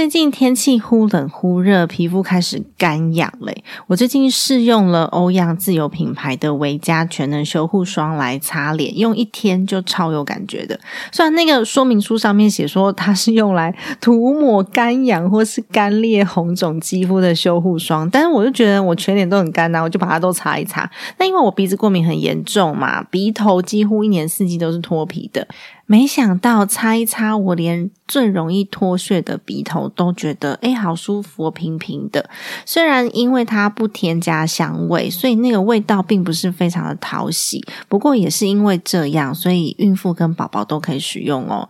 最近天气忽冷忽热，皮肤开始干痒嘞。我最近试用了欧样自有品牌的维嘉全能修护霜来擦脸，用一天就超有感觉的。虽然那个说明书上面写说它是用来涂抹干痒或是干裂红肿肌肤的修护霜，但是我就觉得我全脸都很干呐，我就把它都擦一擦。那因为我鼻子过敏很严重嘛，鼻头几乎一年四季都是脱皮的。没想到擦一擦，我连最容易脱屑的鼻头都觉得哎，好舒服，平平的。虽然因为它不添加香味，所以那个味道并不是非常的讨喜。不过也是因为这样，所以孕妇跟宝宝都可以使用哦。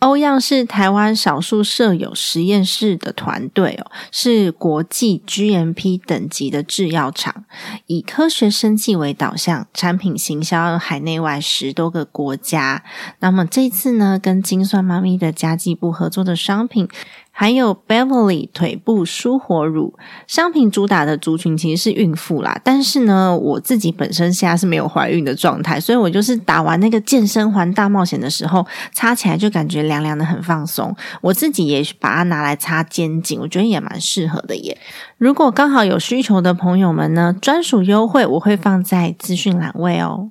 欧样是台湾少数设有实验室的团队哦，是国际 GMP 等级的制药厂，以科学生计为导向，产品行销海内外十多个国家。那么这次呢，跟精算妈咪的家计部合作的商品。还有 Beverly 腿部舒活乳商品主打的族群其实是孕妇啦，但是呢，我自己本身现在是没有怀孕的状态，所以我就是打完那个健身环大冒险的时候，擦起来就感觉凉凉的，很放松。我自己也把它拿来擦肩颈，我觉得也蛮适合的耶。如果刚好有需求的朋友们呢，专属优惠我会放在资讯栏位哦。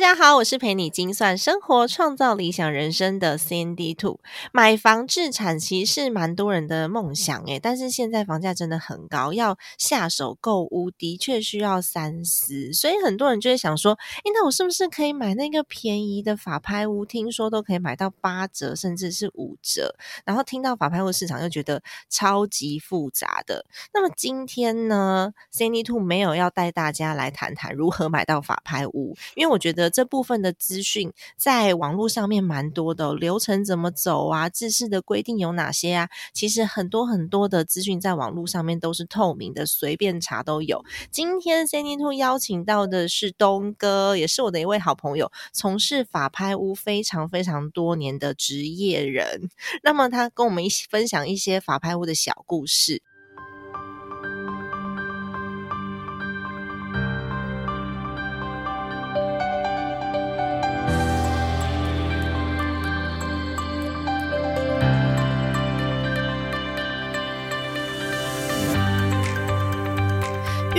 大家好，我是陪你精算生活、创造理想人生的 CND Two。买房置产其实是蛮多人的梦想诶，但是现在房价真的很高，要下手购屋的确需要三思，所以很多人就会想说，诶，那我是不是可以买那个便宜的法拍屋？听说都可以买到八折，甚至是五折。然后听到法拍屋市场，又觉得超级复杂的。那么今天呢，CND Two 没有要带大家来谈谈如何买到法拍屋，因为我。觉得这部分的资讯在网络上面蛮多的，流程怎么走啊？制式的规定有哪些啊？其实很多很多的资讯在网络上面都是透明的，随便查都有。今天 c n Two 邀请到的是东哥，也是我的一位好朋友，从事法拍屋非常非常多年的职业人。那么他跟我们一起分享一些法拍屋的小故事。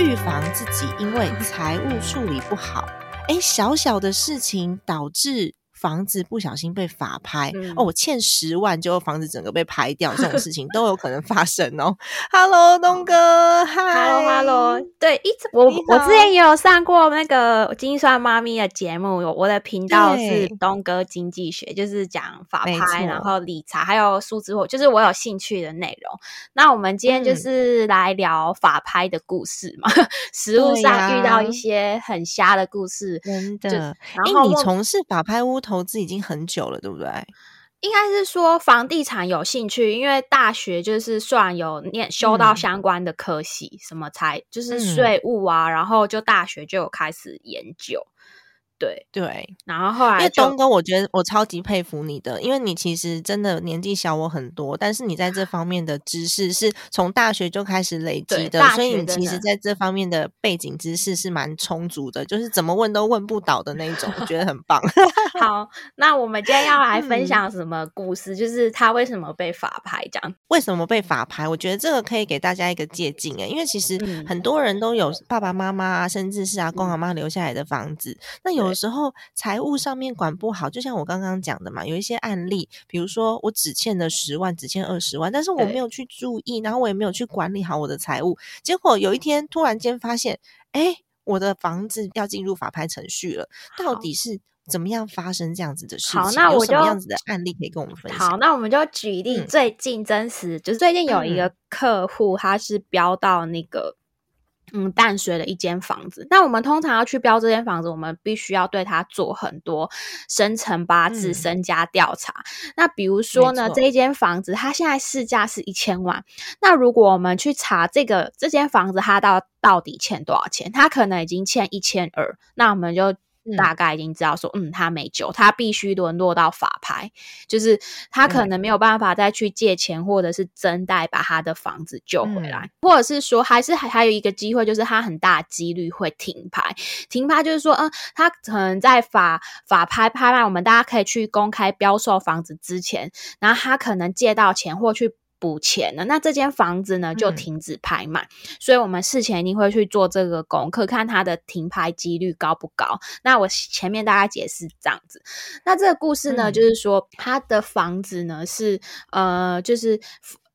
预防自己因为财务处理不好，哎，小小的事情导致。房子不小心被法拍哦，我欠十万，就房子整个被拍掉，这种事情 都有可能发生哦。Hello，东哥，Hello，Hello，对，一直我我之前也有上过那个金算妈咪的节目，我的频道是东哥经济学，就是讲法拍，然后理财，还有数字货，就是我有兴趣的内容。那我们今天就是来聊法拍的故事嘛，实物上遇到一些很瞎的故事，真的。哎，你从事法拍屋？投资已经很久了，对不对？应该是说房地产有兴趣，因为大学就是算有念修到相关的科系，什么财就是税务啊，然后就大学就有开始研究。对对，然后后来，因为东哥，我觉得我超级佩服你的，因为你其实真的年纪小我很多，但是你在这方面的知识是从大学就开始累积的，所以你其实在这方面的背景知识是蛮充足的，就是怎么问都问不倒的那一种，我觉得很棒。好，那我们今天要来分享什么故事？就是他为什么被法拍？这样为什么被法拍？我觉得这个可以给大家一个借鉴诶，因为其实很多人都有爸爸妈妈啊，甚至是阿公阿妈留下来的房子，那有。有时候财务上面管不好，就像我刚刚讲的嘛，有一些案例，比如说我只欠了十万，只欠二十万，但是我没有去注意，然后我也没有去管理好我的财务，结果有一天突然间发现，哎，我的房子要进入法拍程序了，到底是怎么样发生这样子的事情？好，那我就什么样子的案例可以跟我们分享？好，那我们就举例最近真实，就是最近有一个客户，他是标到那个。嗯，淡水的一间房子。那我们通常要去标这间房子，我们必须要对它做很多生辰八字、身家调查。那比如说呢，这一间房子它现在市价是一千万。那如果我们去查这个这间房子，它到到底欠多少钱？它可能已经欠一千二。那我们就。大概已经知道说，嗯，他没救，他必须沦落到法拍，就是他可能没有办法再去借钱或者是增贷把他的房子救回来，或者是说，还是还还有一个机会，就是他很大几率会停牌。停牌就是说，嗯，他可能在法法拍拍卖，我们大家可以去公开标售房子之前，然后他可能借到钱或去。补钱了，那这间房子呢就停止拍卖，所以我们事前一定会去做这个功课，看它的停牌几率高不高。那我前面大概解释这样子，那这个故事呢，就是说他的房子呢是呃，就是。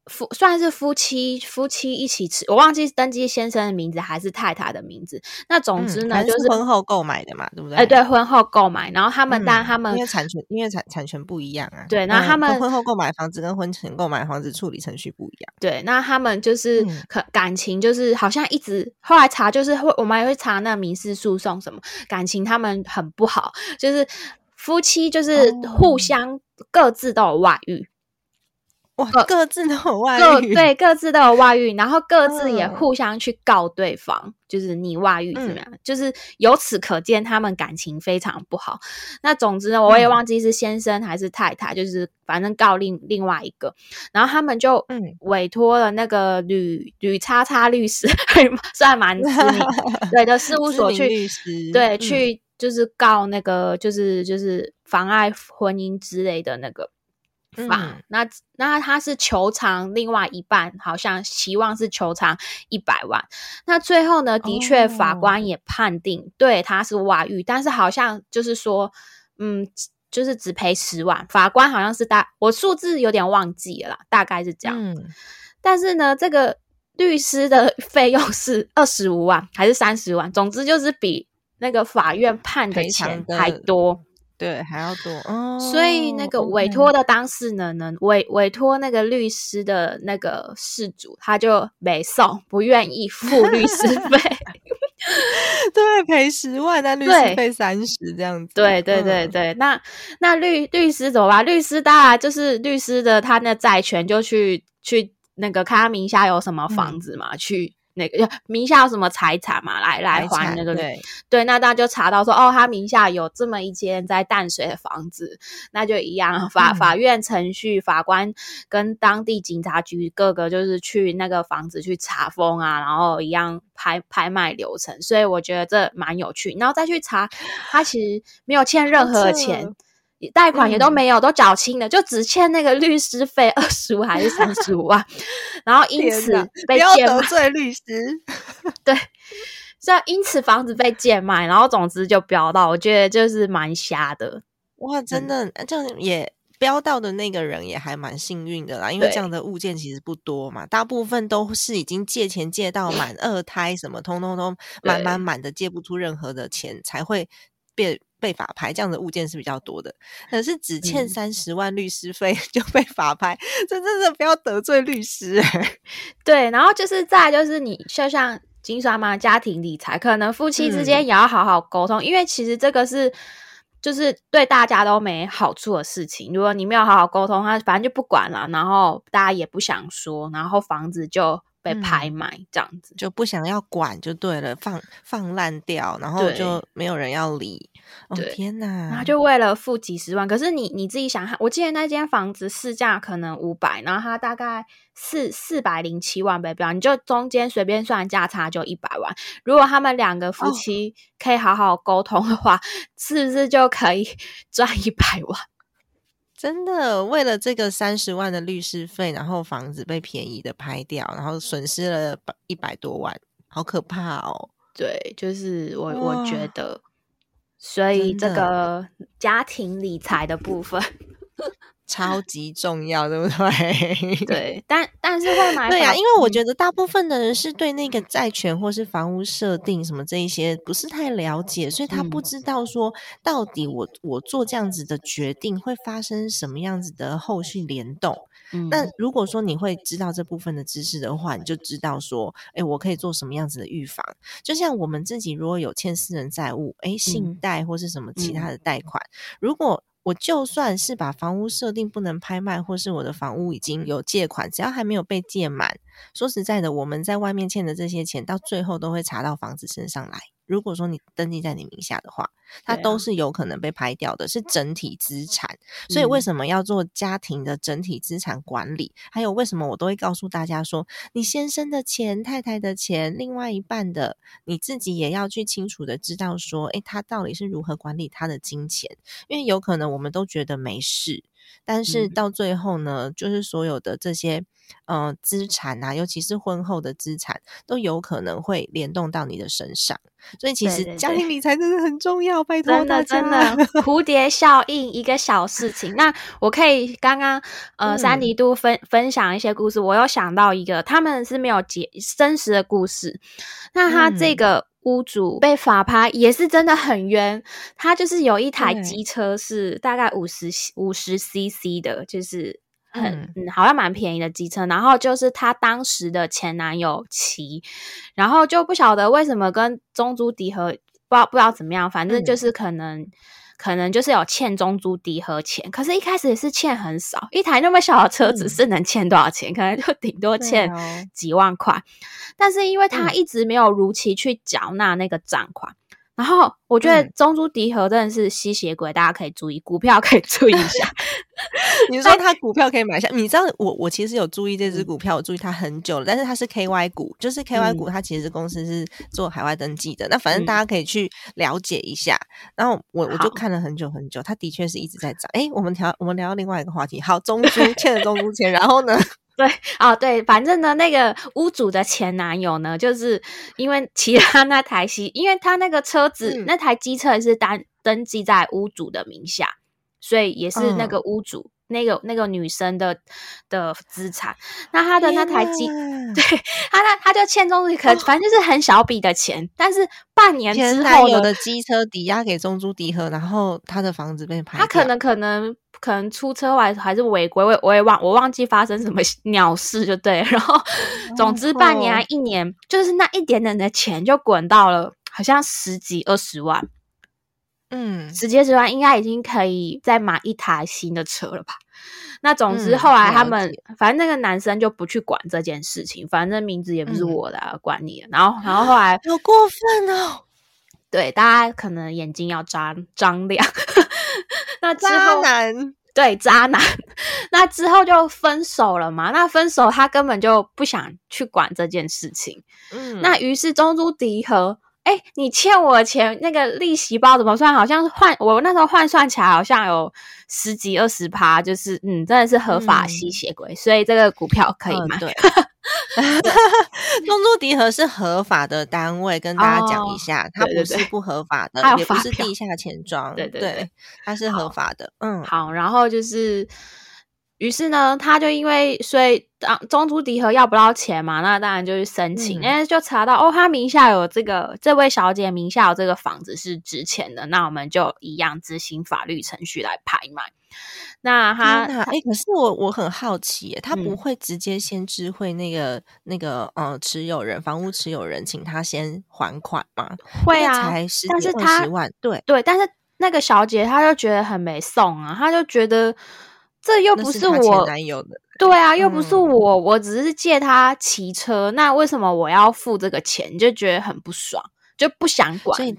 夫算是夫妻，夫妻一起吃，我忘记登记先生的名字还是太太的名字。那总之呢，就是婚后购买的嘛，对不对？哎，对，婚后购买，然后他们当然他们因为产权，因为产产权不一样啊。对，那他们婚后购买房子跟婚前购买房子处理程序不一样。对，那他们就是可感情就是好像一直后来查，就是会我们也会查那民事诉讼什么感情，他们很不好，就是夫妻就是互相各自都有外遇。哇，各自都有外遇，对，各自都有外遇，然后各自也互相去告对方，就是你外遇怎么样？就是由此可见，他们感情非常不好。那总之呢，我也忘记是先生还是太太，就是反正告另另外一个，然后他们就委托了那个吕吕叉叉律师，算蛮知名，对的事务所去律师，对，去就是告那个就是就是妨碍婚姻之类的那个。法那那他是求偿另外一半，好像希望是求偿一百万。那最后呢，的确法官也判定对他是外遇，但是好像就是说，嗯，就是只赔十万。法官好像是大，我数字有点忘记了，大概是这样。嗯，但是呢，这个律师的 费用是二十五万还是三十万？总之就是比那个法院判的钱还多。对，还要多哦。所以那个委托的当事人呢，委委托那个律师的那个事主，他就没送，不愿意付律师 费。对，赔十万，但律师费三十这样子。对对对对，那那律律师怎么办？律师当然就是律师的，他那债权就去去那个看他名下有什么房子嘛，去。那个名下有什么财产嘛？来来还那个对对，那大家就查到说哦，他名下有这么一间在淡水的房子，那就一样法法院程序，法官跟当地警察局各个就是去那个房子去查封啊，然后一样拍拍卖流程，所以我觉得这蛮有趣。然后再去查，他其实没有欠任何钱。贷款也都没有，都缴清了，就只欠那个律师费二十五还是三十五万，然后因此被贱得罪律师，对，所以因此房子被贱卖，然后总之就飙到，我觉得就是蛮瞎的。哇，真的这样也飙到的那个人也还蛮幸运的啦，因为这样的物件其实不多嘛，大部分都是已经借钱借到满二胎什么，通通都满满满的借不出任何的钱才会变。被法拍这样的物件是比较多的，可是只欠三十万律师费 就被法拍，这真的不要得罪律师。对，然后就是再就是你就像金刷嘛，家庭理财可能夫妻之间也要好好沟通，因为其实这个是就是对大家都没好处的事情。如果你没有好好沟通，他反正就不管了，然后大家也不想说，然后房子就。被拍卖这样子就不想要管就对了，放放烂掉，然后就没有人要理。哦天哪！然后就为了付几十万，可是你你自己想，我记得那间房子市价可能五百，然后它大概四四百零七万被标，你就中间随便算价差就一百万。如果他们两个夫妻可以好好沟通的话，是不是就可以 赚一百万？真的为了这个三十万的律师费，然后房子被便宜的拍掉，然后损失了一百多万，好可怕哦！对，就是我我觉得，所以这个家庭理财的部分，超级重要，对不对？对，但但是会买对啊，因为我觉得大部分的人是对那个债权或是房屋设定什么这一些不是太了解，所以他不知道说到底我我做这样子的决定会发生什么样子的后续联动。那如果说你会知道这部分的知识的话，你就知道说，哎，我可以做什么样子的预防。就像我们自己如果有欠私人债务，哎，信贷或是什么其他的贷款，如果我就算是把房屋设定不能拍卖，或是我的房屋已经有借款，只要还没有被借满，说实在的，我们在外面欠的这些钱，到最后都会查到房子身上来。如果说你登记在你名下的话，它都是有可能被拍掉的，是整体资产。所以为什么要做家庭的整体资产管理？还有为什么我都会告诉大家说，你先生的钱、太太的钱、另外一半的，你自己也要去清楚的知道说，诶，他到底是如何管理他的金钱？因为有可能我们都觉得没事。但是到最后呢，就是所有的这些呃资产啊，尤其是婚后的资产，都有可能会联动到你的身上。所以其实家庭理财真的很重要，拜托大家。真的，蝴蝶效应一个小事情。那我可以刚刚呃三迪都分分享一些故事，我又想到一个，他们是没有结真实的故事。那他这个。屋主被法拍也是真的很冤，他就是有一台机车是大概五十五十 CC 的，就是很嗯。好像蛮便宜的机车，然后就是他当时的前男友骑，然后就不晓得为什么跟中珠迪和不知道不知道怎么样，反正就是可能。可能就是有欠中租低和钱，可是一开始也是欠很少，一台那么小的车子是能欠多少钱？可能就顶多欠几万块，但是因为他一直没有如期去缴纳那个账款。然后我觉得中珠迪和真的是吸血鬼，大家可以注意股票，可以注意一下。你说他股票可以买下？你知道我我其实有注意这只股票，我注意它很久了，但是它是 KY 股，就是 KY 股，它其实公司是做海外登记的。那反正大家可以去了解一下。然后我我就看了很久很久，它的确是一直在涨。哎，我们聊我们聊另外一个话题。好，中珠欠了中珠钱，然后呢？对啊，对，反正呢，那个屋主的前男友呢，就是因为其他那台机，因为他那个车子那台机车是单登记在屋主的名下，所以也是那个屋主那个那个女生的的资产。那他的那台机，对他那他就欠中租，可反正就是很小笔的钱，但是半年之后有的机车抵押给中租迪和，然后他的房子被拍，他可能可能。可能出车外还是违规，我我也忘我忘记发生什么鸟事就对，然后总之半年啊一年，就是那一点点的钱就滚到了好像十几二十万，嗯，十几二十万应该已经可以再买一台新的车了吧？那总之后来他们反正那个男生就不去管这件事情，反正名字也不是我的，管你。然后然后后来好过分哦，对，大家可能眼睛要张张亮。那渣男对渣男，那之后就分手了嘛？那分手他根本就不想去管这件事情。嗯，那于是中珠迪和，哎，你欠我钱，那个利息包怎么算？好像换我那时候换算起来好像有十几二十趴，就是嗯，真的是合法吸血鬼，所以这个股票可以买。中珠迪和是合法的单位，跟大家讲一下，它不是不合法的，也不是地下钱庄，对对对，它是合法的。嗯，好，然后就是，于是呢，他就因为所以当中珠迪和要不到钱嘛，那当然就去申请，哎，就查到哦，他名下有这个，这位小姐名下有这个房子是值钱的，那我们就一样执行法律程序来拍卖。那他哎，可是我我很好奇，他不会直接先知会那个那个呃持有人房屋持有人，请他先还款吗？会啊，才十几二十万，对对，但是那个小姐她就觉得很没送啊，她就觉得这又不是我男友的，对啊，又不是我，我只是借他骑车，那为什么我要付这个钱？就觉得很不爽，就不想管。所以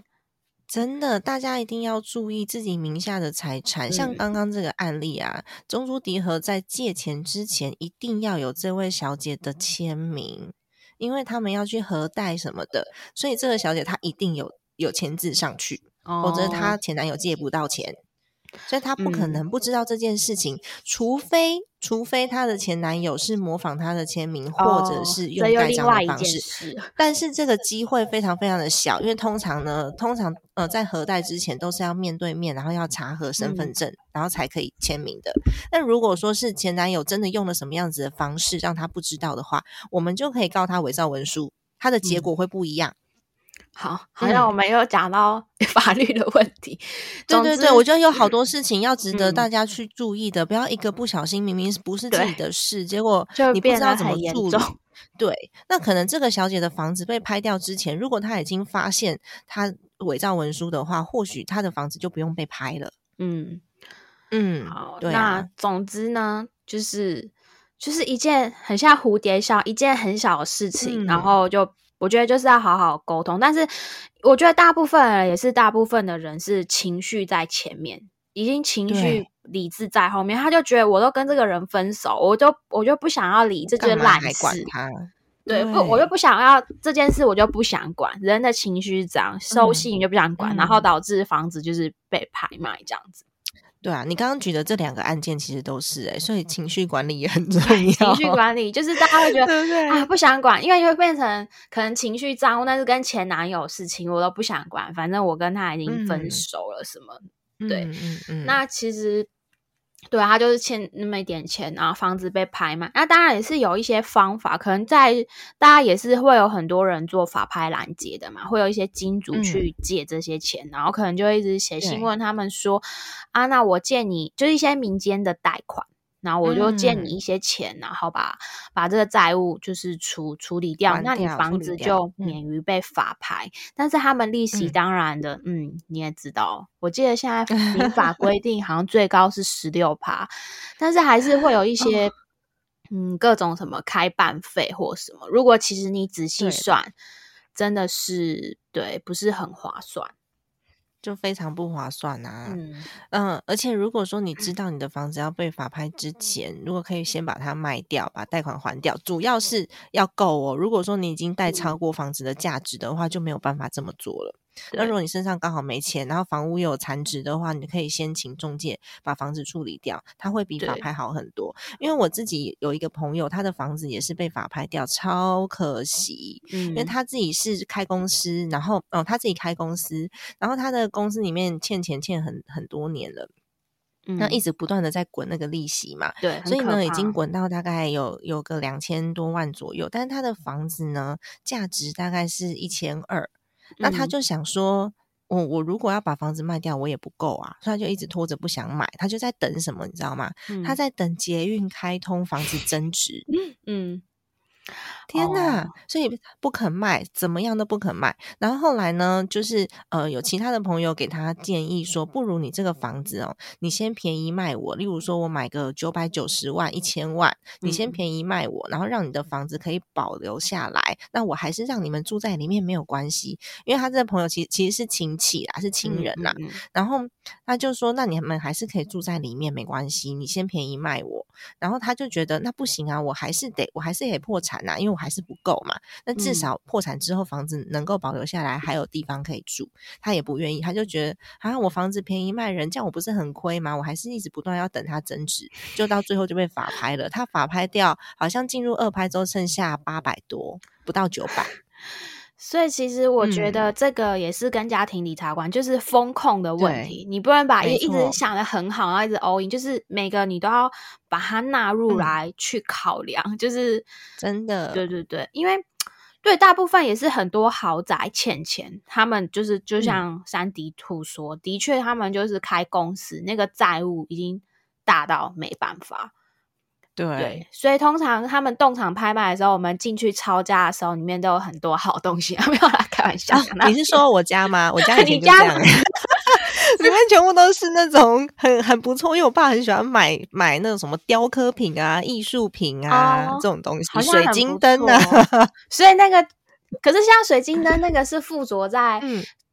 真的，大家一定要注意自己名下的财产。像刚刚这个案例啊，中珠迪和在借钱之前一定要有这位小姐的签名，因为他们要去核贷什么的，所以这个小姐她一定有有签字上去，否则她前男友借不到钱。所以她不可能不知道这件事情，除非除非她的前男友是模仿她的签名，或者是用盖章的方式。但是这个机会非常非常的小，因为通常呢，通常呃在核贷之前都是要面对面，然后要查核身份证，然后才可以签名的。那如果说是前男友真的用了什么样子的方式让他不知道的话，我们就可以告他伪造文书，他的结果会不一样。好，好像我们又讲到 法律的问题。对对对，我觉得有好多事情要值得大家去注意的，不要一个不小心，明明不是自己的事，结果你不知道怎么处理。对，那可能这个小姐的房子被拍掉之前，如果她已经发现她伪造文书的话，或许她的房子就不用被拍了。嗯嗯，好，那总之呢，就是就是一件很像蝴蝶效，一件很小的事情，然后就。我觉得就是要好好沟通，但是我觉得大部分也是大部分的人是情绪在前面，已经情绪理智在后面，他就觉得我都跟这个人分手，我就我就不想要理这件烂事，对不？我就不想要这件事，我就不想管。人的情绪这样，收信就不想管，然后导致房子就是被拍卖这样子。对啊，你刚刚举的这两个案件其实都是哎，所以情绪管理也很重要。情绪管理就是大家会觉得 啊，不想管，因为会变成可能情绪脏，那是跟前男友事情，我都不想管，反正我跟他已经分手了，什么对，那其实。对，他就是欠那么一点钱，然后房子被拍卖。那当然也是有一些方法，可能在大家也是会有很多人做法拍拦截的嘛，会有一些金主去借这些钱，然后可能就一直写信问他们说：“啊，那我借你，就是一些民间的贷款。”然后我就借你一些钱，然后把把这个债务就是处处理掉，那你房子就免于被法拍。但是他们利息当然的，嗯，你也知道，我记得现在 民法规定好像最高是十六趴，但是还是会有一些嗯各种什么开办费或什么。如果其实你仔细算，真的是对不是很划算。就非常不划算啊，嗯，而且如果说你知道你的房子要被法拍之前，如果可以先把它卖掉，把贷款还掉，主要是要够哦。如果说你已经贷超过房子的价值的话，就没有办法这么做了。那如果你身上刚好没钱，然后房屋又有残值的话，你可以先请中介把房子处理掉，它会比法拍好很多。因为我自己有一个朋友，他的房子也是被法拍掉，超可惜。嗯，因为他自己是开公司，然后哦他自己开公司，然后他的公司里面欠钱欠很很多年了，那一直不断的在滚那个利息嘛。对，所以呢已经滚到大概有有个两千多万左右，但是他的房子呢价值大概是一千二。那他就想说，我我如果要把房子卖掉，我也不够啊，所以他就一直拖着不想买，他就在等什么，你知道吗？他在等捷运开通，房子增值。嗯。天呐！所以不肯卖，怎么样都不肯卖。然后后来呢，就是呃，有其他的朋友给他建议说，不如你这个房子哦，你先便宜卖我。例如说，我买个九百九十万、一千万，你先便宜卖我，然后让你的房子可以保留下来。那我还是让你们住在里面没有关系，因为他这个朋友其实其实是亲戚啦，是亲人呐。然后他就说，那你们还是可以住在里面没关系，你先便宜卖我。然后他就觉得那不行啊，我还是得我还是得破产呐，因为我还是不够嘛。那至少破产之后房子能够保留下来，还有地方可以住。他也不愿意，他就觉得啊，我房子便宜卖人，这样我不是很亏吗？我还是一直不断要等它增值，就到最后就被法拍了。他法拍掉，好像进入二拍之后剩下八百多，不到九百。所以其实我觉得这个也是跟家庭理财观，就是风控的问题。你不能把一一直想的很好，然后一直 all in，就是每个你都要把它纳入来去考量。就是真的，对对对，因为对大部分也是很多豪宅欠钱，他们就是就像山迪兔说，的确他们就是开公司，那个债务已经大到没办法。对，所以通常他们动场拍卖的时候，我们进去抄家的时候，里面都有很多好东西。没有啦，开玩笑。你是说我家吗？我家 你家里面全部都是那种很很不错，因为我爸很喜欢买买那种什么雕刻品啊、艺术品啊这种东西，水晶灯啊。所以那个，可是像水晶灯那个是附着在。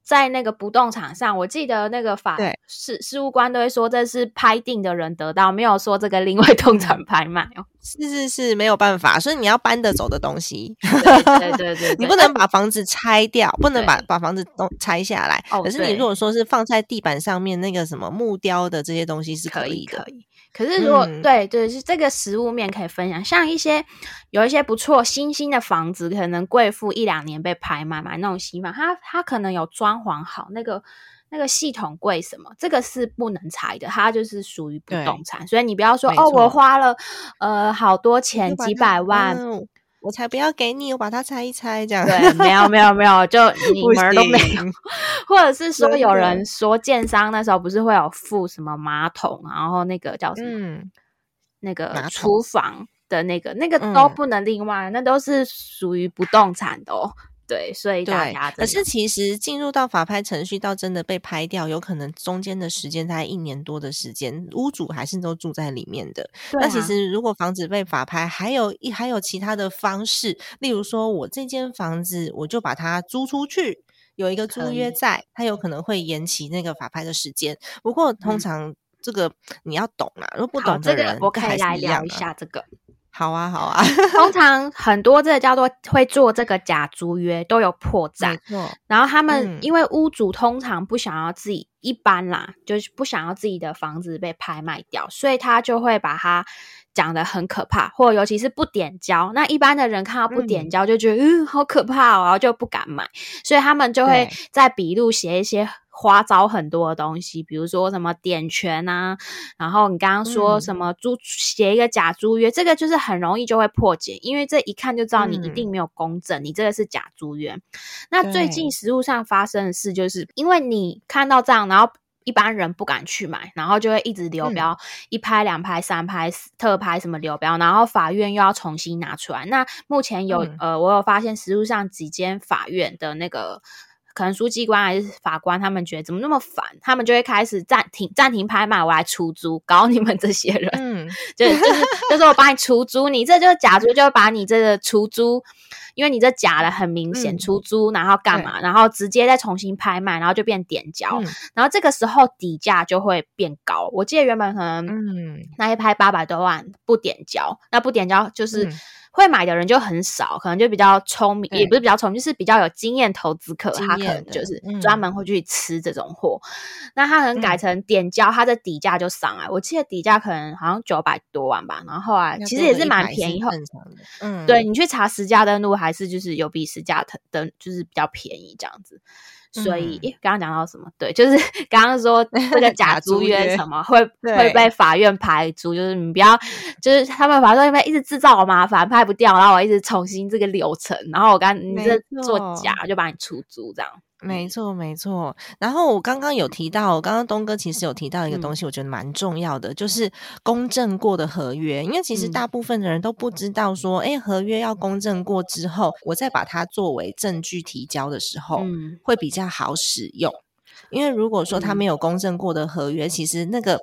在那个不动产上，我记得那个法事事务官都会说这是拍定的人得到，没有说这个另外动产拍卖哦。是是是，没有办法，所以你要搬得走的东西，对 对对，你不能把房子拆掉，不能把把房子都拆下来。哦，可是你如果说是放在地板上面，那个什么木雕的这些东西是可以的。可以，可是如果对对，是这个食物面可以分享，像一些有一些不错新兴的房子，可能贵妇一两年被拍卖买那种新房，它它可能有装潢好那个。那个系统贵什么？这个是不能拆的，它就是属于不动产，所以你不要说哦，我花了呃好多钱几百万，我才不要给你，我把它拆一拆这样。对，没有没有没有，就 你门都没有。或者是说有人说建商那时候不是会有附什么马桶，然后那个叫什么那个厨房的那个那个都不能另外，那都是属于不动产的哦。对，所以大家可是其实进入到法拍程序到真的被拍掉，有可能中间的时间在一年多的时间，屋主还是都住在里面的。那其实如果房子被法拍，还有一还有其他的方式，例如说我这间房子我就把它租出去，有一个租约在，它有可能会延期那个法拍的时间。不过通常这个你要懂啊，如果不懂的人，我可以来聊一下这个。好啊，好啊。通常很多这个叫做会做这个假租约都有破绽，然后他们因为屋主通常不想要自己一般啦，就是不想要自己的房子被拍卖掉，所以他就会把它讲的很可怕，或尤其是不点交。那一般的人看到不点交就觉得嗯好可怕哦，然后就不敢买，所以他们就会在笔录写一些。花招很多的东西，比如说什么点权啊，然后你刚刚说什么租写一个假租约，这个就是很容易就会破解，因为这一看就知道你一定没有公证，你这个是假租约。那最近实物上发生的事，就是因为你看到这样，然后一般人不敢去买，然后就会一直流标，一拍两拍三拍特拍什么流标，然后法院又要重新拿出来。那目前有呃，我有发现实物上几间法院的那个。可能书记官还是法官，他们觉得怎么那么烦，他们就会开始暂停暂停拍卖，我来出租搞你们这些人。嗯，就就是就是我帮你出租，你这就是假租，就把你这个出租，因为你这假的很明显出租，然后干嘛？然后直接再重新拍卖，然后就变点交，然后这个时候底价就会变高。我记得原本可能嗯那一拍八百多万不点交，那不点交就是。会买的人就很少，可能就比较聪明，也不是比较聪明，就是比较有经验投资客，他可能就是专门会去吃这种货。那他可能改成点交，他的底价就上来。我记得底价可能好像九百多万吧，然后后来其实也是蛮便宜。嗯，对你去查实价登录，还是就是有比实价登就是比较便宜这样子。所以刚刚讲到什么？对，就是 刚刚说这个 假租约什么会 会被法院排除，就是你不要，就是他们法院因为一直制造我麻烦，拍不掉，然后我一直重新这个流程，然后我刚你这做假就把你出租这样。没错，没错。然后我刚刚有提到，刚刚东哥其实有提到一个东西，我觉得蛮重要的，就是公证过的合约。因为其实大部分的人都不知道说，哎，合约要公证过之后，我再把它作为证据提交的时候，会比较好使用。因为如果说他没有公证过的合约，其实那个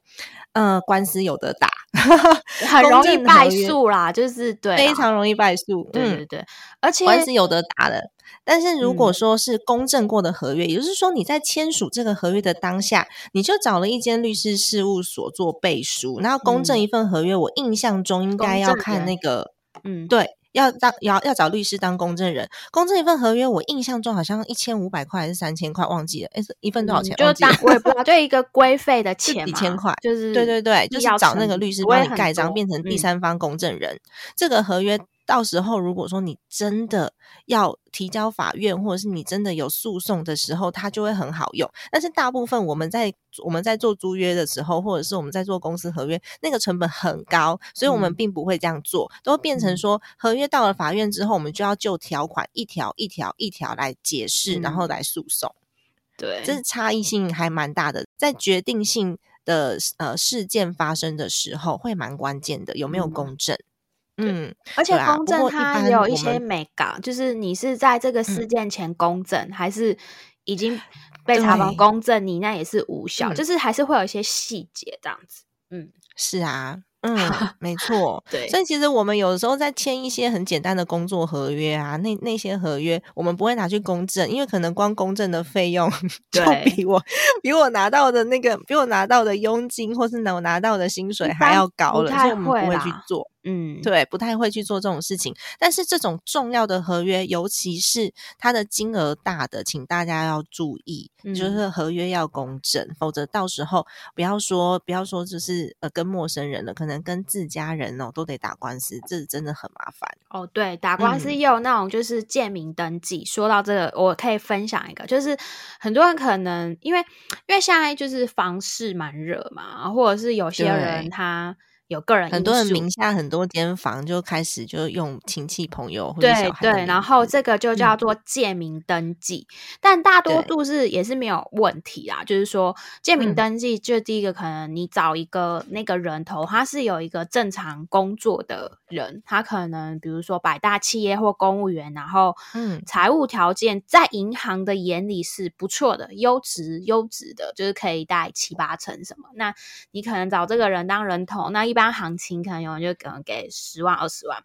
呃官司有的打，很容易败诉啦，就是对，非常容易败诉。对对对，而且官司有的打的。但是如果说是公证过的合约，也就是说你在签署这个合约的当下，你就找了一间律师事务所做背书，然后公证一份合约。我印象中应该要看那个，嗯，对，要当要要找律师当公证人，公证一份合约。我印象中好像一千五百块还是三千块，忘记了。哎，一份多少钱？就当我也不知道，就一个规费的钱，几千块，就是对对对，就是找那个律师帮你盖章，变成第三方公证人。这个合约。到时候，如果说你真的要提交法院，或者是你真的有诉讼的时候，它就会很好用。但是大部分我们在我们在做租约的时候，或者是我们在做公司合约，那个成本很高，所以我们并不会这样做，都变成说合约到了法院之后，我们就要就条款一条一条一条来解释，然后来诉讼。对，这是差异性还蛮大的，在决定性的呃事件发生的时候，会蛮关键的，有没有公正？嗯，而且公证它也有一些美感，就是你是在这个事件前公证，还是已经 被查房公证，你那也是无效，就是还是会有一些细节这样子。嗯，是啊，嗯，没错。对，所以其实我们有时候在签一些很简单的工作合约啊，那那些合约我们不会拿去公证，因为可能光公证的费用 就比我比我拿到的那个比我拿到的佣金，或是能拿到的薪水还要高了，所以我们不会去做。嗯，对，不太会去做这种事情。但是这种重要的合约，尤其是它的金额大的，请大家要注意，就是合约要公正，否则到时候不要说不要说，就是呃跟陌生人了，可能跟自家人哦都得打官司，这真的很麻烦。哦，对，打官司也有那种就是建名登记。说到这个，我可以分享一个，就是很多人可能因为因为现在就是房市蛮热嘛，或者是有些人他。有个人很多人名下很多间房，就开始就用亲戚朋友或者对对，然后这个就叫做借名登记，但大多数是也是没有问题啦。就是说借名登记，就第一个可能你找一个那个人头，他是有一个正常工作的人，他可能比如说百大企业或公务员，然后嗯，财务条件在银行的眼里是不错的，优质优质的，就是可以贷七八成什么。那你可能找这个人当人头，那一般。般行情可能有人就可能给十万二十万，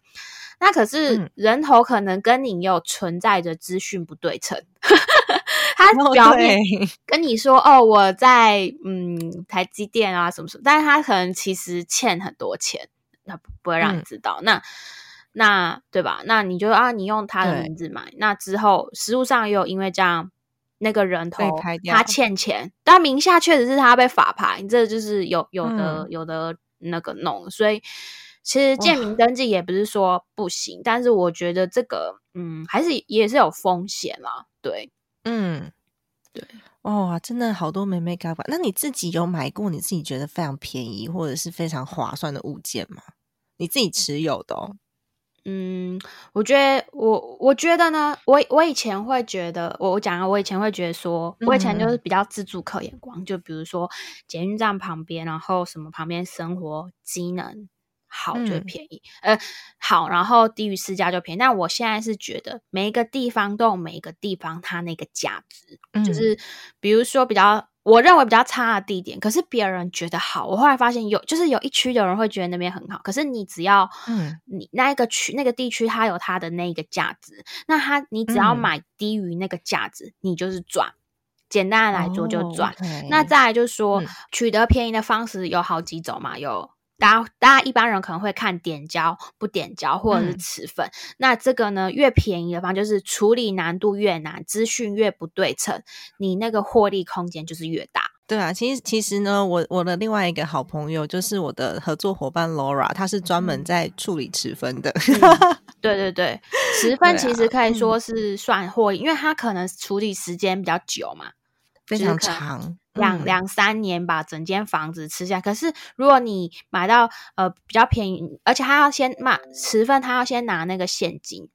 那可是人头可能跟你有存在着资讯不对称，他表面跟你说哦我在嗯台积电啊什么什么，但是他可能其实欠很多钱，他不会让你知道。那那对吧？那你就啊你用他的名字买，那之后实物上也有因为这样那个人头他欠钱，但名下确实是他被法牌，这就是有有的有的。那个弄，所以其实建名登记也不是说不行，但是我觉得这个嗯，还是也是有风险啦。对，嗯，对，哇，真的好多美美嘎嘎。那你自己有买过你自己觉得非常便宜或者是非常划算的物件吗？你自己持有的？哦？嗯，我觉得我我觉得呢，我我以前会觉得，我我讲啊，我以前会觉得说，我以前就是比较自助客眼光，就比如说捷运站旁边，然后什么旁边生活机能好就便宜，呃，好，然后低于市价就便宜。但我现在是觉得每一个地方都有每一个地方它那个价值，就是比如说比较。我认为比较差的地点，可是别人觉得好。我后来发现有，就是有一区的人会觉得那边很好。可是你只要，嗯，你那一个区那个地区它有它的那个价值，那它你只要买低于那个价值，你就是赚。简单的来说就赚。那再来就是说，取得便宜的方式有好几种嘛，有。大家，大家一般人可能会看点胶不点胶，或者是持分。那这个呢，越便宜的方就是处理难度越难，资讯越不对称，你那个获利空间就是越大。对啊，其实其实呢，我我的另外一个好朋友就是我的合作伙伴 Laura，她是专门在处理持分的。对对对，持分其实可以说是算获利，因为它可能处理时间比较久嘛，非常长。两两三年把整间房子吃下，可是如果你买到呃比较便宜，而且他要先买十份，他要先拿那个现金。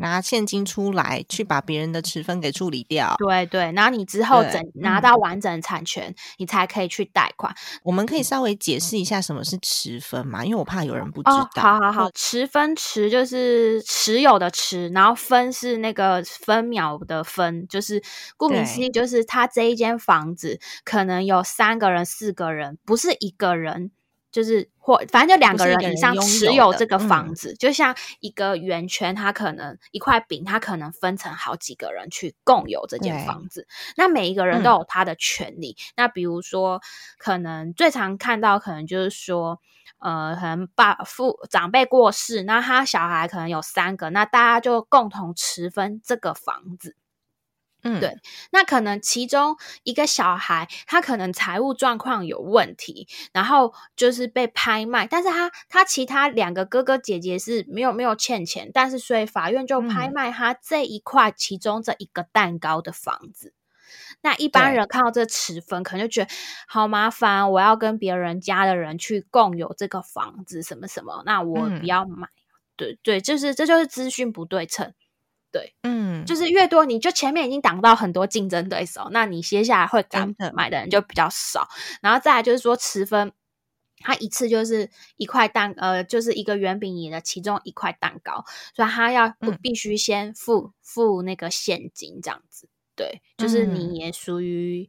拿现金出来去把别人的持分给处理掉，对对，然后你之后整拿到完整产权，你才可以去贷款。我们可以稍微解释一下什么是持分嘛？因为我怕有人不知道。好好好，持分持就是持有的持，然后分是那个分秒的分，就是顾名思义，就是他这一间房子可能有三个人、四个人，不是一个人。就是或反正就两个人以上持有这个房子，就像一个圆圈，它可能一块饼，它可能分成好几个人去共有这间房子。那每一个人都有他的权利。那比如说，可能最常看到，可能就是说，呃，可能爸父长辈过世，那他小孩可能有三个，那大家就共同持分这个房子。嗯，对，那可能其中一个小孩，他可能财务状况有问题，然后就是被拍卖，但是他他其他两个哥哥姐姐是没有没有欠钱，但是所以法院就拍卖他这一块其中这一个蛋糕的房子。那一般人看到这持分，可能就觉得好麻烦，我要跟别人家的人去共有这个房子，什么什么，那我不要买。对对，就是这就是资讯不对称。对，嗯，就是越多，你就前面已经挡到很多竞争对手，那你接下来会敢买的人就比较少。然后再来就是说，持分，他一次就是一块蛋，呃，就是一个圆饼里的其中一块蛋糕，所以他要不必须先付付那个现金这样子。对，就是你也属于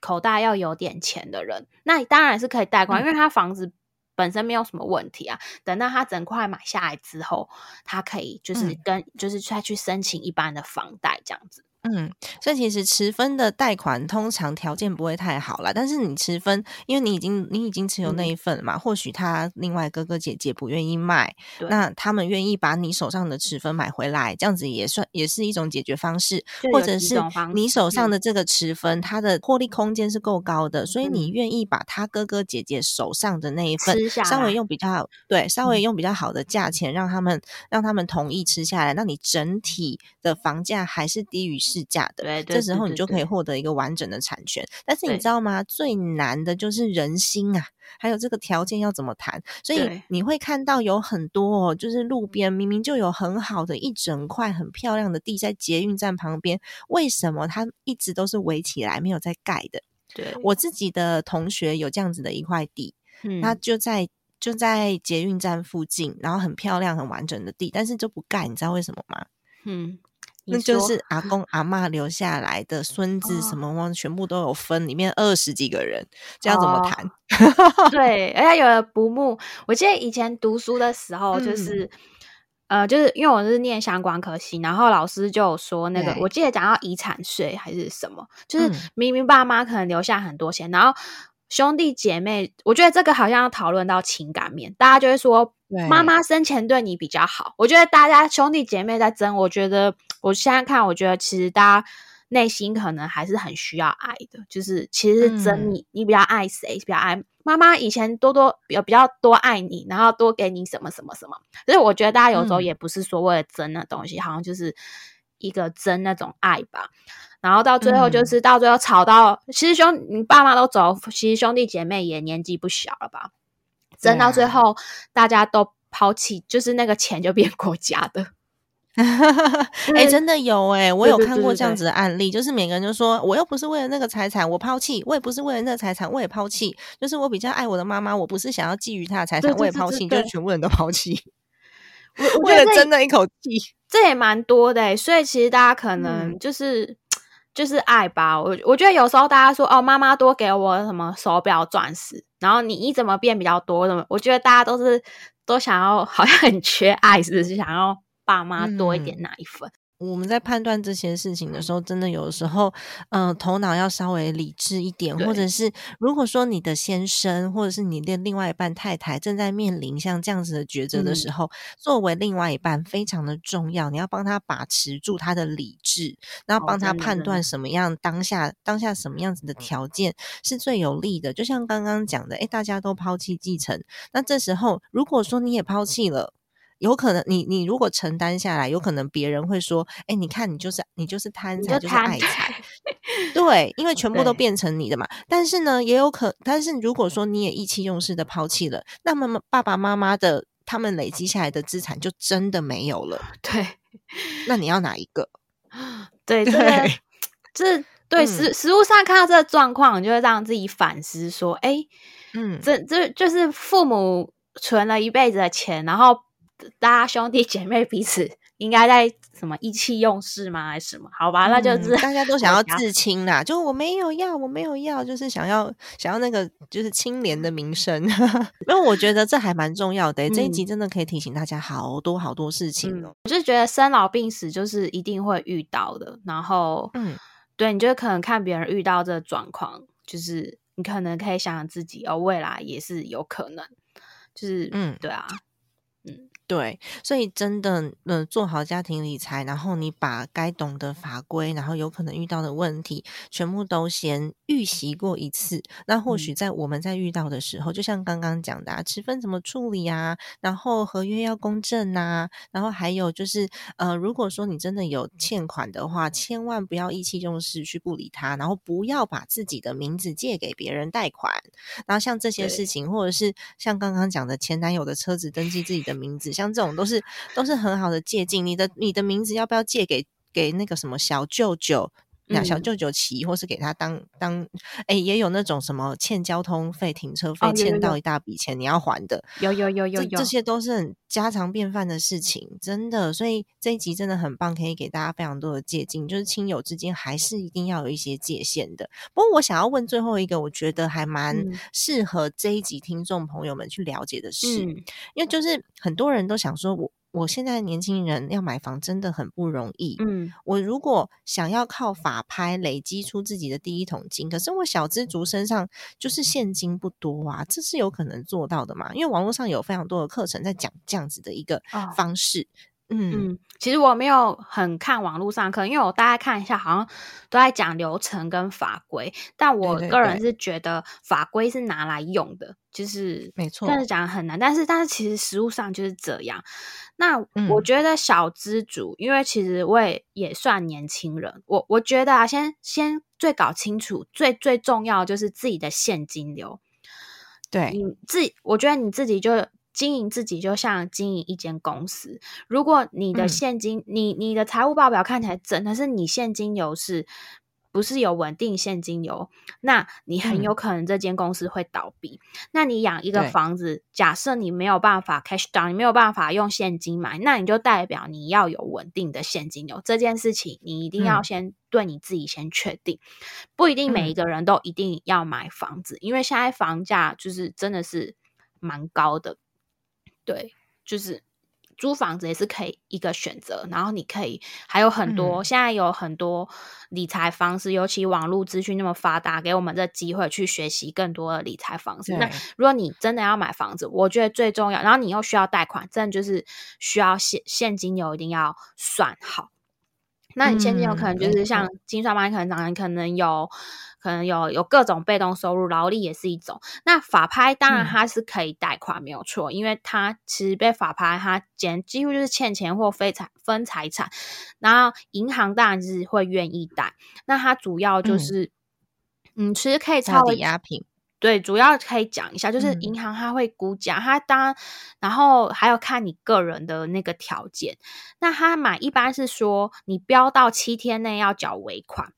口袋要有点钱的人，那你当然是可以贷款，因为他房子。本身没有什么问题啊，等到他整块买下来之后，他可以就是跟就是再去申请一般的房贷这样子。嗯，所以其实持分的贷款通常条件不会太好啦，但是你持分，因为你已经你已经持有那一份了嘛，或许他另外哥哥姐姐不愿意卖，那他们愿意把你手上的持分买回来，这样子也算也是一种解决方式，或者是你手上的这个持分，它的获利空间是够高的，所以你愿意把他哥哥姐姐手上的那一份稍微用比较对，稍微用比较好的价钱让他们让他们同意吃下来，那你整体的房价还是低于。市价的，这时候你就可以获得一个完整的产权。但是你知道吗？最难的就是人心啊，还有这个条件要怎么谈。所以你会看到有很多，哦，就是路边明明就有很好的一整块很漂亮的地，在捷运站旁边，为什么它一直都是围起来没有在盖的？对我自己的同学有这样子的一块地，他就在就在捷运站附近，然后很漂亮很完整的地，但是就不盖，你知道为什么吗？嗯。那就是阿公阿妈留下来的孙子什么，全部都有分，里面二十几个人，这样怎么谈？对，而且有了不睦。我记得以前读书的时候，就是呃，就是因为我是念相关科系，然后老师就有说那个，我记得讲到遗产税还是什么，就是明明爸妈可能留下很多钱，然后兄弟姐妹，我觉得这个好像要讨论到情感面，大家就会说。妈妈生前对你比较好，我觉得大家兄弟姐妹在争，我觉得我现在看，我觉得其实大家内心可能还是很需要爱的，就是其实是争你，你比较爱谁，比较爱妈妈以前多多比比较多爱你，然后多给你什么什么什么，所以我觉得大家有时候也不是说为了争那东西，好像就是一个争那种爱吧，然后到最后就是到最后吵到，其实兄你爸妈都走，其实兄弟姐妹也年纪不小了吧。争到最后，大家都抛弃，就是那个钱就变国家的。哎，真的有哎，我有看过这样子的案例，就是每个人就说，我又不是为了那个财产，我抛弃；我也不是为了那个财产，我也抛弃。就是我比较爱我的妈妈，我不是想要觊觎她的财产，我也抛弃，就是全部人都抛弃。为了争那一口气，这也蛮多的。所以其实大家可能就是。就是爱吧，我我觉得有时候大家说哦，妈妈多给我什么手表、钻石，然后你你怎么变比较多？怎么？我觉得大家都是都想要，好像很缺爱，是不是？想要爸妈多一点那一份。我们在判断这些事情的时候，真的有的时候，嗯，头脑要稍微理智一点，或者是如果说你的先生或者是你的另外一半太太正在面临像这样子的抉择的时候，作为另外一半非常的重要，你要帮他把持住他的理智，然后帮他判断什么样当下当下什么样子的条件是最有利的。就像刚刚讲的，诶大家都抛弃继承，那这时候如果说你也抛弃了。有可能你你如果承担下来，有可能别人会说：“哎，你看你就是你就是贪财就是爱财。”对，因为全部都变成你的嘛。但是呢，也有可，但是如果说你也意气用事的抛弃了，那么爸爸妈妈的他们累积下来的资产就真的没有了。对，那你要哪一个？对对，这对实实物上看到这个状况，就会让自己反思说：“哎，嗯，这这就是父母存了一辈子的钱，然后。”大家兄弟姐妹彼此应该在什么意气用事吗？还是什么？好吧，那就是大家都 想要自清啦。就我没有要，我没有要，就是想要想要那个就是清廉的名声。因为我觉得这还蛮重要的。这一集真的可以提醒大家好多好多事情哦。我就觉得生老病死就是一定会遇到的。然后，嗯，对，你就可能看别人遇到这状况，就是你可能可以想想自己哦，未来也是有可能。就是，嗯，对啊。对，所以真的，呃，做好家庭理财，然后你把该懂的法规，然后有可能遇到的问题，全部都先预习过一次。那或许在我们在遇到的时候，就像刚刚讲的，啊，持分怎么处理啊？然后合约要公证呐，然后还有就是，呃，如果说你真的有欠款的话，千万不要意气用事去不理他，然后不要把自己的名字借给别人贷款。然后像这些事情，或者是像刚刚讲的前男友的车子登记自己的名字。像这种都是都是很好的借镜。你的你的名字要不要借给给那个什么小舅舅？那小舅舅骑，或是给他当当，哎，也有那种什么欠交通费、停车费，欠到一大笔钱你要还的。有有有有有，这些都是很家常便饭的事情，真的。所以这一集真的很棒，可以给大家非常多的借鉴。就是亲友之间还是一定要有一些界限的。不过我想要问最后一个，我觉得还蛮适合这一集听众朋友们去了解的是，因为就是很多人都想说我。我现在年轻人要买房真的很不容易。嗯，我如果想要靠法拍累积出自己的第一桶金，可是我小资族身上就是现金不多啊，这是有可能做到的嘛？因为网络上有非常多的课程在讲这样子的一个方式。嗯嗯，其实我没有很看网络上课，因为我大概看一下，好像都在讲流程跟法规。但我个人是觉得法规是拿来用的，就是没错。但是讲很难，但是但是其实实物上就是这样。那我觉得小资主，因为其实我也也算年轻人，我我觉得啊，先先最搞清楚最最重要就是自己的现金流。对你自己，我觉得你自己就。经营自己就像经营一间公司，如果你的现金，你你的财务报表看起来整，但是你现金流是不是有稳定现金流？那你很有可能这间公司会倒闭。那你养一个房子，假设你没有办法 cash down，你没有办法用现金买，那你就代表你要有稳定的现金流。这件事情你一定要先对你自己先确定，不一定每一个人都一定要买房子，因为现在房价就是真的是蛮高的。对，就是租房子也是可以一个选择，然后你可以还有很多，现在有很多理财方式，尤其网络资讯那么发达，给我们这机会去学习更多的理财方式。那如果你真的要买房子，我觉得最重要，然后你又需要贷款，真的就是需要现现金流一定要算好。那你现金流可能就是像金算班，可能长，你可能有。可能有有各种被动收入，劳力也是一种。那法拍当然它是可以贷款，没有错，因为它其实被法拍，它简几乎就是欠钱或非财分财产。然后银行当然是会愿意贷。那它主要就是，嗯，其实可以超抵押品。对，主要可以讲一下，就是银行它会估价，它当然后还有看你个人的那个条件。那它买一般是说，你标到七天内要缴尾款。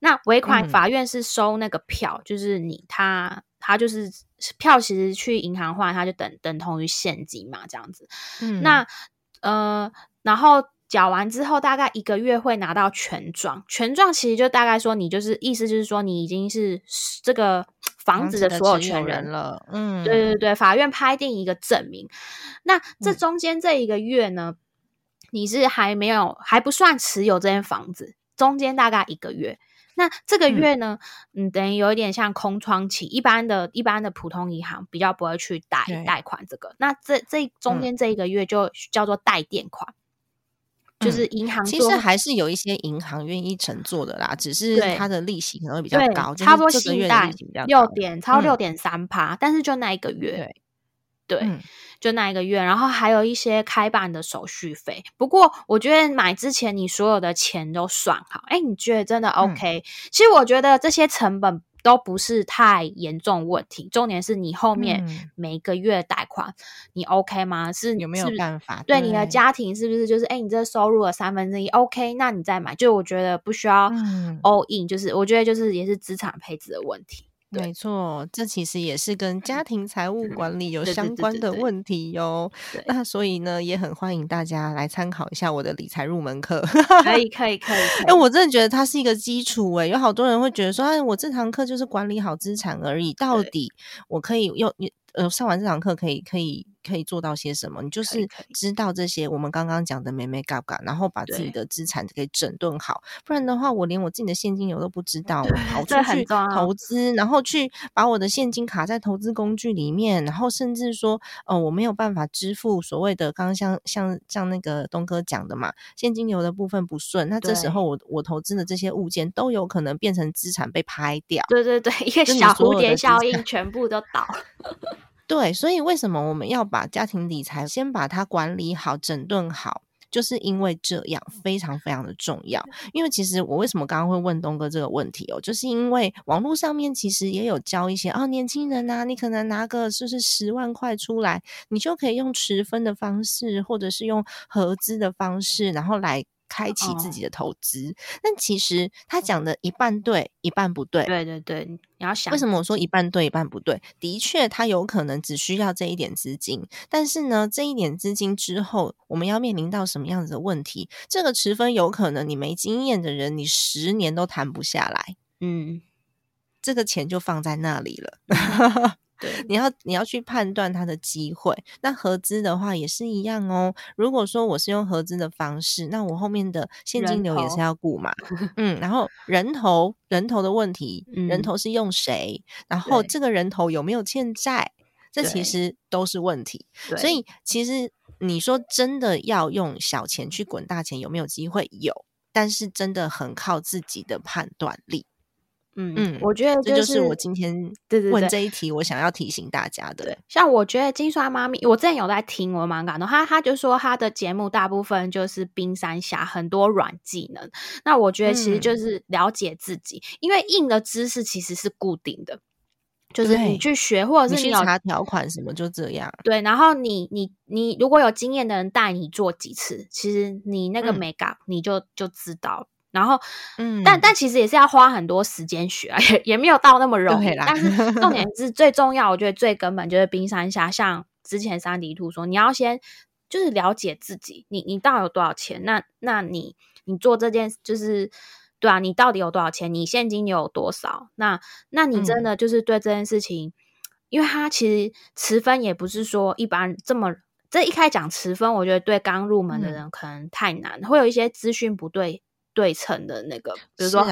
那尾款法院是收那个票，就是你他他就是票，其实去银行换，他就等等同于现金嘛，这样子。嗯，那呃，然后缴完之后，大概一个月会拿到权状。权状其实就大概说，你就是意思就是说，你已经是这个房子的所有权人了。嗯，对对对，法院拍定一个证明。那这中间这一个月呢，你是还没有还不算持有这间房子，中间大概一个月。那这个月呢，嗯，等于有一点像空窗期，一般的一般的普通银行比较不会去贷贷款这个。那这这中间这一个月就叫做贷垫款，就是银行其实还是有一些银行愿意乘坐的啦，只是它的利息可能会比较高，差不多信贷六点超六点三趴，但是就那一个月。对，就那一个月，然后还有一些开办的手续费。不过我觉得买之前你所有的钱都算好，哎，你觉得真的 OK？其实我觉得这些成本都不是太严重问题，重点是你后面每个月贷款你 OK 吗？是有没有办法？对你的家庭是不是就是哎，你这收入的三分之一 OK？那你再买，就我觉得不需要 all in，就是我觉得就是也是资产配置的问题。没错，这其实也是跟家庭财务管理有相关的问题哟。那所以呢，也很欢迎大家来参考一下我的理财入门课。可以，可以，可以。哎，我真的觉得它是一个基础。哎，有好多人会觉得说，哎，我这堂课就是管理好资产而已。到底我可以用？呃，上完这堂课可以，可以。可以做到些什么？你就是知道这些我们刚刚讲的美美嘎嘎，然后把自己的资产给整顿好。不然的话，我连我自己的现金流都不知道，跑出去投资，然后去把我的现金卡在投资工具里面，然后甚至说，哦，我没有办法支付所谓的刚刚像像像那个东哥讲的嘛，现金流的部分不顺，那这时候我我投资的这些物件都有可能变成资产被拍掉。对对对，一个小蝴蝶效应，全部都倒。对，所以为什么我们要把家庭理财先把它管理好、整顿好？就是因为这样非常非常的重要。因为其实我为什么刚刚会问东哥这个问题哦，就是因为网络上面其实也有教一些啊，年轻人呐，你可能拿个就是十万块出来，你就可以用持分的方式，或者是用合资的方式，然后来。开启自己的投资，但其实他讲的一半对，一半不对。对对对，你要想为什么我说一半对，一半不对？的确，他有可能只需要这一点资金，但是呢，这一点资金之后，我们要面临到什么样子的问题？这个持分有可能你没经验的人，你十年都谈不下来。嗯，这个钱就放在那里了。你要你要去判断它的机会。那合资的话也是一样哦。如果说我是用合资的方式，那我后面的现金流也是要顾嘛。嗯，然后人头人头的问题，人头是用谁？然后这个人头有没有欠债？这其实都是问题。所以其实你说真的要用小钱去滚大钱，有没有机会？有，但是真的很靠自己的判断力。嗯嗯，我觉得这就是我今天对对问这一题，我想要提醒大家的。像我觉得金刷妈咪，我之前有在听，我蛮感动。他他就说他的节目大部分就是冰山下很多软技能。那我觉得其实就是了解自己，因为硬的知识其实是固定的，就是你去学或者是你查条款什么就这样。对，然后你你你如果有经验的人带你做几次，其实你那个美感你就就知道。然后，嗯，但但其实也是要花很多时间学，也也没有到那么容易。但是重点是最重要，我觉得最根本就是冰山下。像之前三迪兔说，你要先就是了解自己，你你到底有多少钱？那那你你做这件就是对啊，你到底有多少钱？你现金你有多少？那那你真的就是对这件事情，因为他其实持分也不是说一般这么这一开讲持分，我觉得对刚入门的人可能太难，会有一些资讯不对。对称的那个，比如说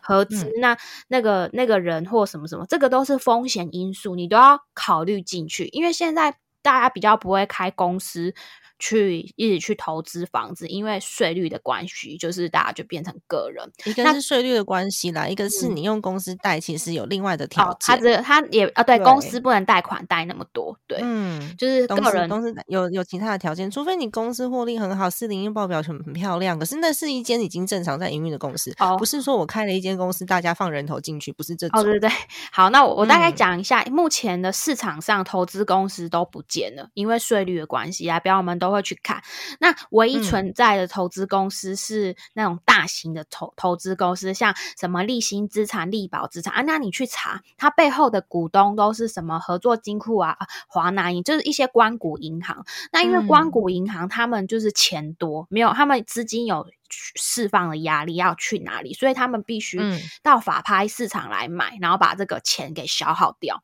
合资，那那个那个人或什么什么，这个都是风险因素，你都要考虑进去。因为现在大家比较不会开公司。去一直去投资房子，因为税率的关系，就是大家就变成个人。一个是税率的关系啦，一个是你用公司贷，其实有另外的条件。他这他也啊，对公司不能贷款贷那么多，对，嗯，就是个人公司有有其他的条件，除非你公司获利很好，四零一报表很很漂亮。可是那是一间已经正常在营运的公司，哦不是说我开了一间公司，大家放人头进去，不是这种。哦，对对，好，那我我大概讲一下，目前的市场上投资公司都不见了，因为税率的关系啊，不要我们都会去看。那唯一存在的投资公司是那种大型的投投资公司，像什么立新资产、力宝资产啊。那你去查，它背后的股东都是什么合作金库啊、华南银，就是一些关谷银行。那因为关谷银行他们就是钱多，没有他们资金有释放的压力，要去哪里？所以他们必须到法拍市场来买，然后把这个钱给消耗掉。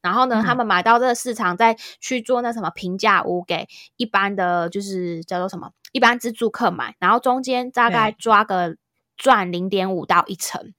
然后呢，他们买到这个市场，再去做那什么平价屋给一般的，就是叫做什么一般自住客买，然后中间大概抓个赚零点五到一成，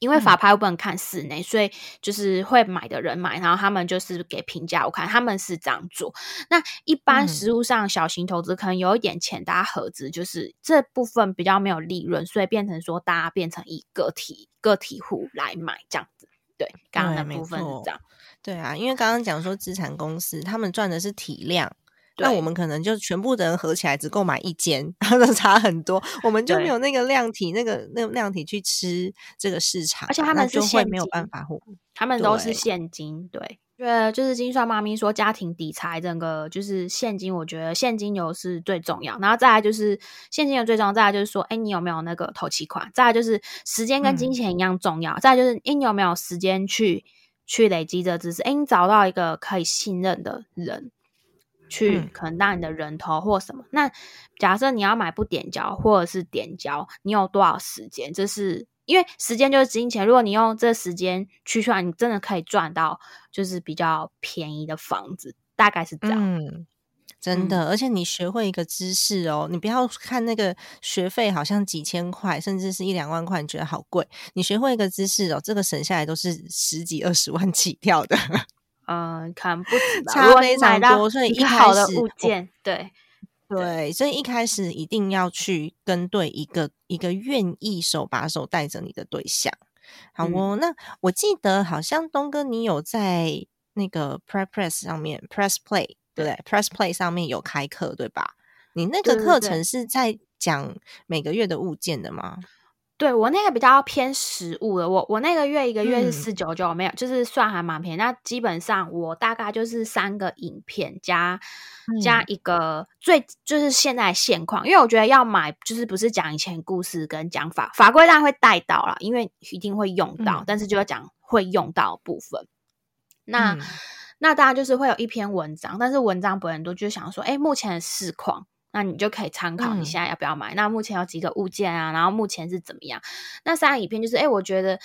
因为法拍不能看室内，所以就是会买的人买，然后他们就是给平价我看，他们是这样做。那一般实物上小型投资可能有一点钱，大家合资就是这部分比较没有利润，所以变成说大家变成以个体个体户来买这样子。对，刚刚那部分是这样。对啊，因为刚刚讲说资产公司他们赚的是体量，那我们可能就全部的人合起来只购买一间，然后差很多，我们就没有那个量体，那个那个量体去吃这个市场，而且他们就会没有办法，他们都是现金。对，对，就是金算妈咪说家庭理财整个就是现金，我觉得现金流是最重要，然后再来就是现金流最重要，再来就是说，哎，你有没有那个投期款？再来就是时间跟金钱一样重要，再来就是，哎，你有没有时间去？去累积这知识，哎，你找到一个可以信任的人，去可能当你的人头或什么。那假设你要买不点胶或者是点胶，你有多少时间？这是因为时间就是金钱。如果你用这时间去算，你真的可以赚到就是比较便宜的房子，大概是这样。真的，而且你学会一个知识哦，你不要看那个学费好像几千块，甚至是一两万块，你觉得好贵。你学会一个知识哦，这个省下来都是十几二十万起跳的。嗯，可能不止，差非常多。所以一开始物件，对对，所以一开始一定要去跟对一个一个愿意手把手带着你的对象。好哦，那我记得好像东哥你有在那个 Press Press 上面 Press Play。对不对？Press Play 上面有开课，对吧？你那个课程是在讲每个月的物件的吗？对我那个比较偏实物的，我我那个月一个月是四九九，没有，就是算还蛮便宜。那基本上我大概就是三个影片加加一个最就是现在现况，因为我觉得要买就是不是讲以前故事跟讲法法规当然会带到了，因为一定会用到，但是就要讲会用到部分。那那大家就是会有一篇文章，但是文章本人都就想说，哎，目前的市况，那你就可以参考，你现在要不要买？那目前有几个物件啊？然后目前是怎么样？那三个影片就是，哎，我觉得，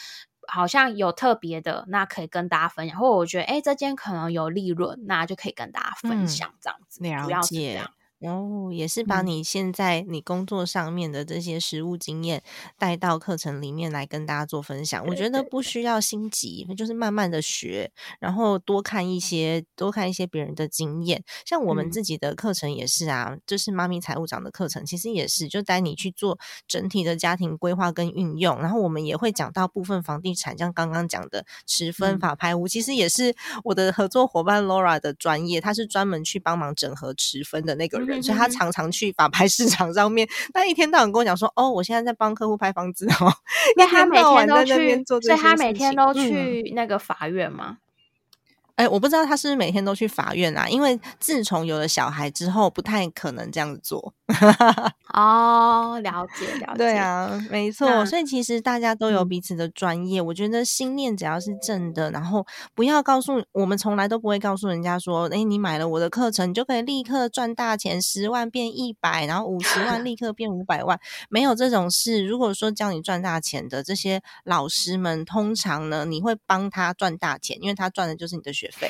好像有特别的，那可以跟大家分享，或者我觉得哎，这间可能有利润，那就可以跟大家分享这样子。了解。哦，也是把你现在你工作上面的这些实务经验带到课程里面来跟大家做分享。我觉得不需要心急，就是慢慢的学，然后多看一些，多看一些别人的经验。像我们自己的课程也是啊，就是妈咪财务长的课程，其实也是就带你去做整体的家庭规划跟运用。然后我们也会讲到部分房地产，像刚刚讲的持分法拍屋，其实也是我的合作伙伴 Laura 的专业，她是专门去帮忙整合持分的那个。所以他常常去法拍市场上面，那一天到晚跟我讲说：“哦，我现在在帮客户拍房子哦。”因为他每天都去，所以他每天都去那个法院吗？哎，我不知道他是不是每天都去法院啊？因为自从有了小孩之后，不太可能这样子做。哦，了解了解，对啊，没错。所以其实大家都有彼此的专业，我觉得心念只要是正的，然后不要告诉我们，从来都不会告诉人家说：“哎，你买了我的课程，你就可以立刻赚大钱，十万变一百，然后五十万立刻变五百万。”没有这种事。如果说教你赚大钱的这些老师们，通常呢，你会帮他赚大钱，因为他赚的就是你的学费。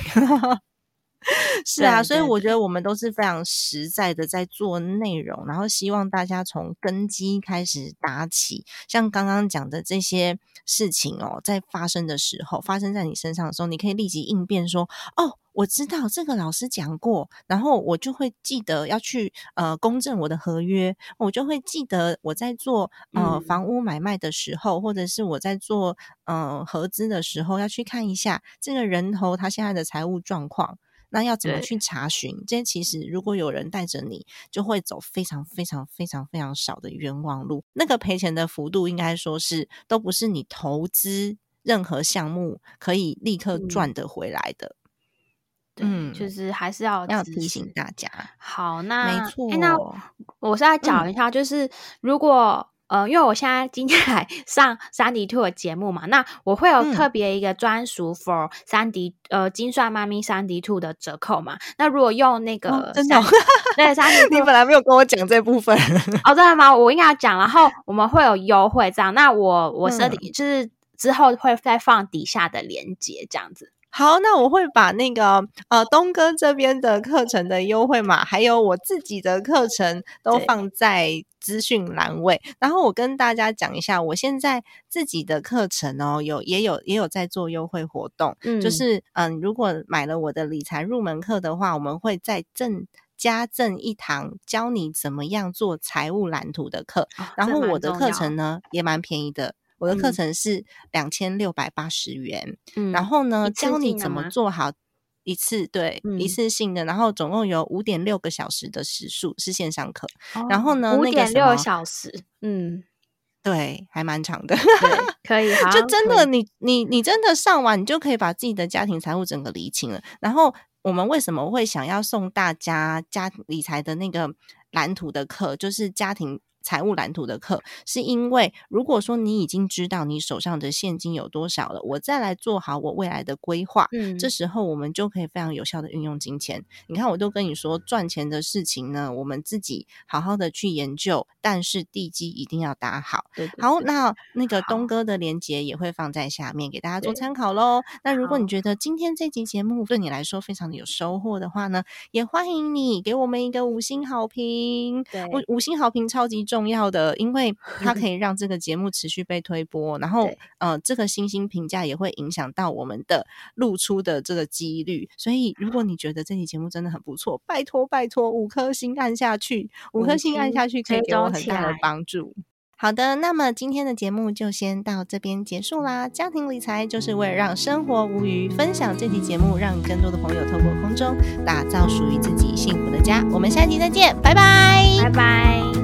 是啊，所以我觉得我们都是非常实在的在做内容，然后希望大家从根基开始打起。像刚刚讲的这些事情哦，在发生的时候，发生在你身上的时候，你可以立即应变，说：“哦，我知道这个老师讲过，然后我就会记得要去呃公证我的合约，我就会记得我在做呃房屋买卖的时候，或者是我在做呃合资的时候，要去看一下这个人头他现在的财务状况。”那要怎么去查询？这些其实如果有人带着你，就会走非常非常非常非常少的冤枉路。那个赔钱的幅度，应该说是都不是你投资任何项目可以立刻赚得回来的。嗯，就是还是要要提醒大家。好，那没错。那我再讲一下，就是如果。呃，因为我现在今天来 上三 D Two 的节目嘛，那我会有特别一个专属 for 三 D 呃金算妈咪三 D Two 的折扣嘛。那如果用那个真的 对三 D，你本来没有跟我讲这部分哦，真的吗？我应该要讲，然后我们会有优惠这样。那我我设定就是之后会再放底下的链接这样子。好，那我会把那个呃东哥这边的课程的优惠码，还有我自己的课程都放在资讯栏位。然后我跟大家讲一下，我现在自己的课程哦，有也有也有在做优惠活动，就是嗯，如果买了我的理财入门课的话，我们会再赠加赠一堂教你怎么样做财务蓝图的课。然后我的课程呢也蛮便宜的。我的课程是两千六百八十元，然后呢，教你怎么做好一次，对，一次性的，然后总共有五点六个小时的时数是线上课，然后呢，五点六小时，嗯，对，还蛮长的，可以，就真的你你你真的上完，你就可以把自己的家庭财务整个理清了。然后我们为什么会想要送大家家理财的那个蓝图的课，就是家庭。财务蓝图的课，是因为如果说你已经知道你手上的现金有多少了，我再来做好我未来的规划，嗯，这时候我们就可以非常有效的运用金钱。你看，我都跟你说，赚钱的事情呢，我们自己好好的去研究，但是地基一定要打好。对，好，那那个东哥的连接也会放在下面给大家做参考喽。那如果你觉得今天这集节目对你来说非常的有收获的话呢，也欢迎你给我们一个五星好评。对，五五星好评超级重。重要的，因为 它可以让这个节目持续被推播，然后呃，这个星星评价也会影响到我们的露出的这个几率。所以，如果你觉得这期节目真的很不错，拜托拜托，五颗星按下去，五颗星按下去可以给我很大的帮助。好的，那么今天的节目就先到这边结束啦。家庭理财就是为了让生活无余，分享这期节目，让更多的朋友透过空中打造属于自己幸福的家。我们下期再见，拜拜，拜拜。